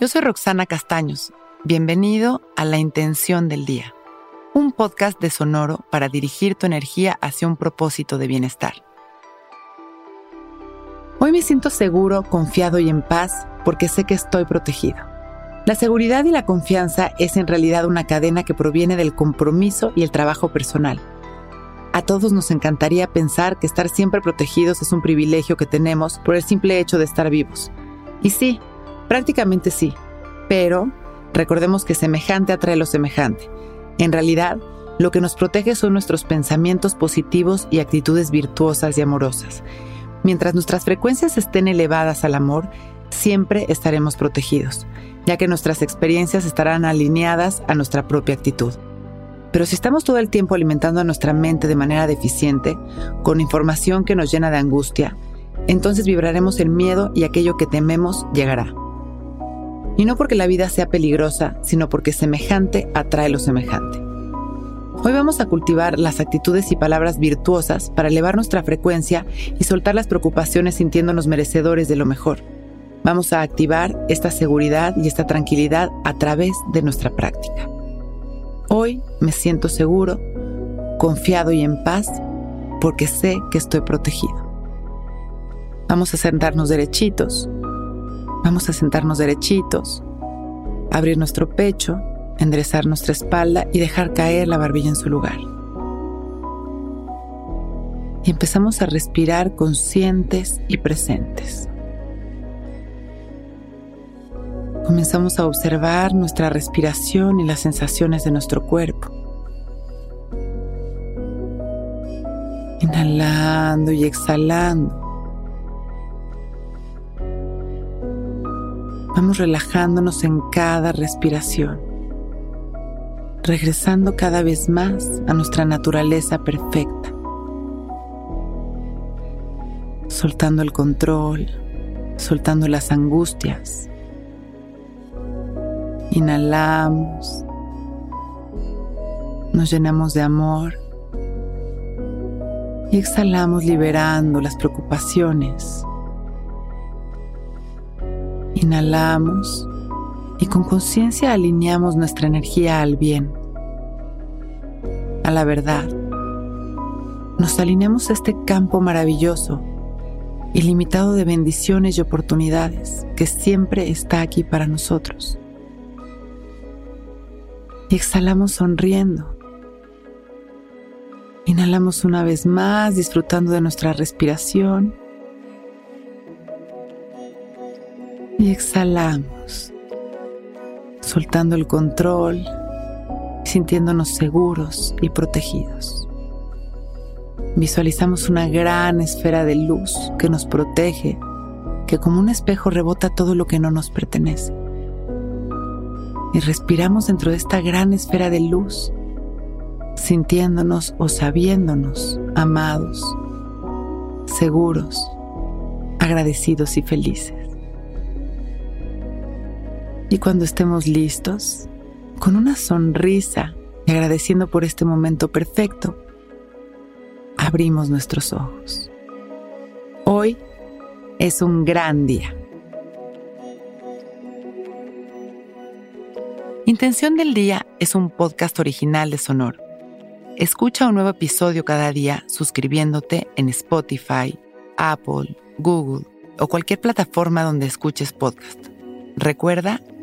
Yo soy Roxana Castaños. Bienvenido a La Intención del Día, un podcast de Sonoro para dirigir tu energía hacia un propósito de bienestar. Hoy me siento seguro, confiado y en paz porque sé que estoy protegido. La seguridad y la confianza es en realidad una cadena que proviene del compromiso y el trabajo personal. A todos nos encantaría pensar que estar siempre protegidos es un privilegio que tenemos por el simple hecho de estar vivos. Y sí, Prácticamente sí, pero recordemos que semejante atrae lo semejante. En realidad, lo que nos protege son nuestros pensamientos positivos y actitudes virtuosas y amorosas. Mientras nuestras frecuencias estén elevadas al amor, siempre estaremos protegidos, ya que nuestras experiencias estarán alineadas a nuestra propia actitud. Pero si estamos todo el tiempo alimentando a nuestra mente de manera deficiente, con información que nos llena de angustia, entonces vibraremos el miedo y aquello que tememos llegará. Y no porque la vida sea peligrosa, sino porque semejante atrae lo semejante. Hoy vamos a cultivar las actitudes y palabras virtuosas para elevar nuestra frecuencia y soltar las preocupaciones sintiéndonos merecedores de lo mejor. Vamos a activar esta seguridad y esta tranquilidad a través de nuestra práctica. Hoy me siento seguro, confiado y en paz porque sé que estoy protegido. Vamos a sentarnos derechitos Vamos a sentarnos derechitos, abrir nuestro pecho, enderezar nuestra espalda y dejar caer la barbilla en su lugar. Y empezamos a respirar conscientes y presentes. Comenzamos a observar nuestra respiración y las sensaciones de nuestro cuerpo. Inhalando y exhalando Vamos relajándonos en cada respiración, regresando cada vez más a nuestra naturaleza perfecta, soltando el control, soltando las angustias. Inhalamos, nos llenamos de amor y exhalamos liberando las preocupaciones, Inhalamos y con conciencia alineamos nuestra energía al bien, a la verdad. Nos alineamos a este campo maravilloso, ilimitado de bendiciones y oportunidades que siempre está aquí para nosotros. Y exhalamos sonriendo. Inhalamos una vez más disfrutando de nuestra respiración y exhalamos, soltando el control, sintiéndonos seguros y protegidos. Visualizamos una gran esfera de luz que nos protege, que como un espejo rebota todo lo que no nos pertenece. Y respiramos dentro de esta gran esfera de luz, sintiéndonos o sabiéndonos amados, seguros, agradecidos y felices. Y cuando estemos listos, con una sonrisa y agradeciendo por este momento perfecto, abrimos nuestros ojos. Hoy es un gran día. Intención del Día es un podcast original de Sonor. Escucha un nuevo episodio cada día suscribiéndote en Spotify, Apple, Google o cualquier plataforma donde escuches podcast. Recuerda